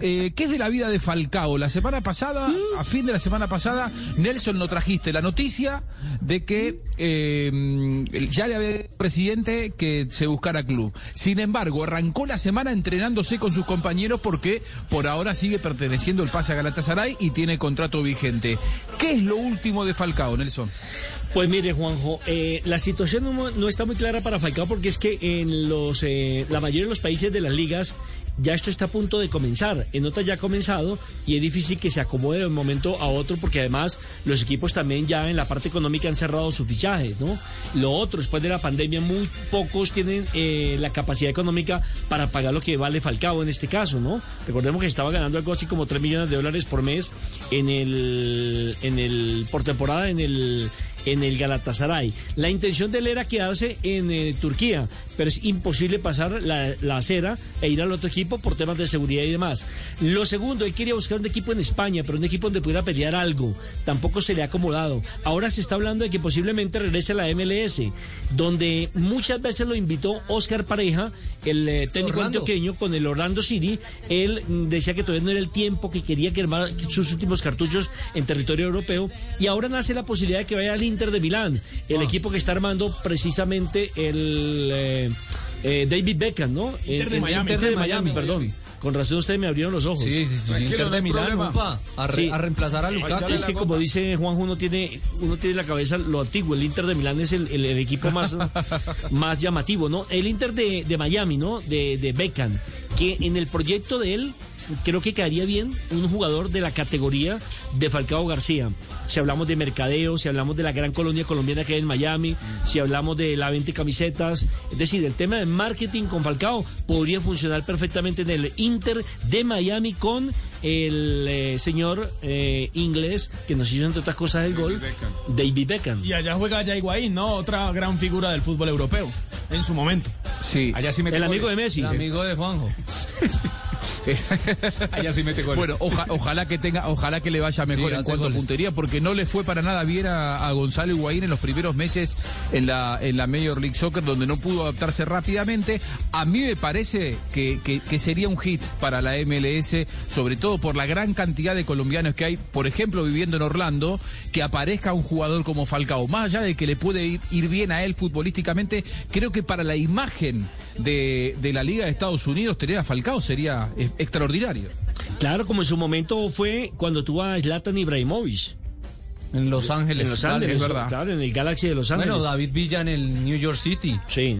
eh, ¿qué es de la vida de Falcao? La semana pasada, a fin de la semana pasada, Nelson no trajiste la noticia de que eh, ya le había dicho presidente que se buscara club. Sin embargo, arrancó la semana entrenándose con sus compañeros porque por ahora sigue perteneciendo el pase a Galatasaray y tiene contrato vigente. ¿Qué es lo último de Falcao, Nelson? Pues mire, Juanjo, eh, la situación no, está muy clara para Falcao porque es que en los la mayoría de los países de las ligas ya esto está a punto de comenzar. En otras ya ha comenzado y es difícil que se acomode de un momento a otro porque además los equipos también ya en la parte económica han cerrado sus fichajes, ¿no? Lo otro, después de la pandemia, muy pocos tienen eh, la capacidad económica para pagar lo que vale Falcao en este caso, ¿no? Recordemos que estaba ganando algo así como 3 millones de dólares por mes en el, en el, por temporada en el en el Galatasaray. La intención de él era quedarse en eh, Turquía, pero es imposible pasar la, la, acera e ir al otro equipo por temas de seguridad y demás. Lo segundo, él quería buscar un equipo en España, pero un equipo donde pudiera pelear algo. Tampoco se le ha acomodado. Ahora se está hablando de que posiblemente regrese a la MLS, donde muchas veces lo invitó Oscar Pareja, el eh, técnico Orlando. antioqueño, con el Orlando City. Él mm, decía que todavía no era el tiempo, que quería quemar sus últimos cartuchos en territorio europeo. Y ahora nace la posibilidad de que vaya al Inter de Milán, el equipo que está armando precisamente el eh, eh, David Beckham, ¿no? Inter de El- el Miami. Inter de Inter de Miami, Miami. perdón. Con razón ustedes me abrieron los ojos. Sí, sí, sí, Inter no de Milán, upa, a, re- Sí. a reemplazar a Lukaku. Es que como dice Juanjo, uno tiene, uno tiene en la cabeza lo antiguo. El Inter de Milán es el, el- el equipo más, más llamativo, ¿no? El Inter de, de Miami, ¿no? De, de Beckham, que en el proyecto de él creo que caería bien un jugador de la categoría de Falcao García. Si hablamos de mercadeo, si hablamos de la gran colonia colombiana que hay en Miami, si hablamos de la venta de camisetas, es decir, el tema de marketing con Falcao podría funcionar perfectamente en el Inter de Miami con el eh, señor eh, inglés que nos hizo entre otras cosas el gol, Beckham. David Beckham. Y allá juega Jay Higuaín, ¿no? Otra gran figura del fútbol europeo, en su momento. Sí. Allá sí mete El amigo de. Messi. El amigo de Juanjo. Allá sí mete goles. Bueno, oja- ojalá que tenga, ojalá que le vaya mejor Sí, en cuanto a goles. puntería, porque no le fue para nada bien a, a Gonzalo Higuaín en los primeros meses en la, en la Major League Soccer, donde no pudo adaptarse rápidamente. A mí me parece que, que- que sería un hit para la MLS, sobre todo por la gran cantidad de colombianos que hay, por ejemplo, viviendo en Orlando, que aparezca un jugador como Falcao. Más allá de que le puede ir, ir bien a él futbolísticamente, creo que para la imagen de, de la Liga de Estados Unidos, tener a Falcao sería eh, extraordinario. Claro, como en su momento fue cuando tuvo a Zlatan Ibrahimovic. En Los Ángeles. En Los claro, Ángeles, es verdad. claro, en el Galaxy de Los Ángeles. Bueno, David Villa en el New York City. Sí.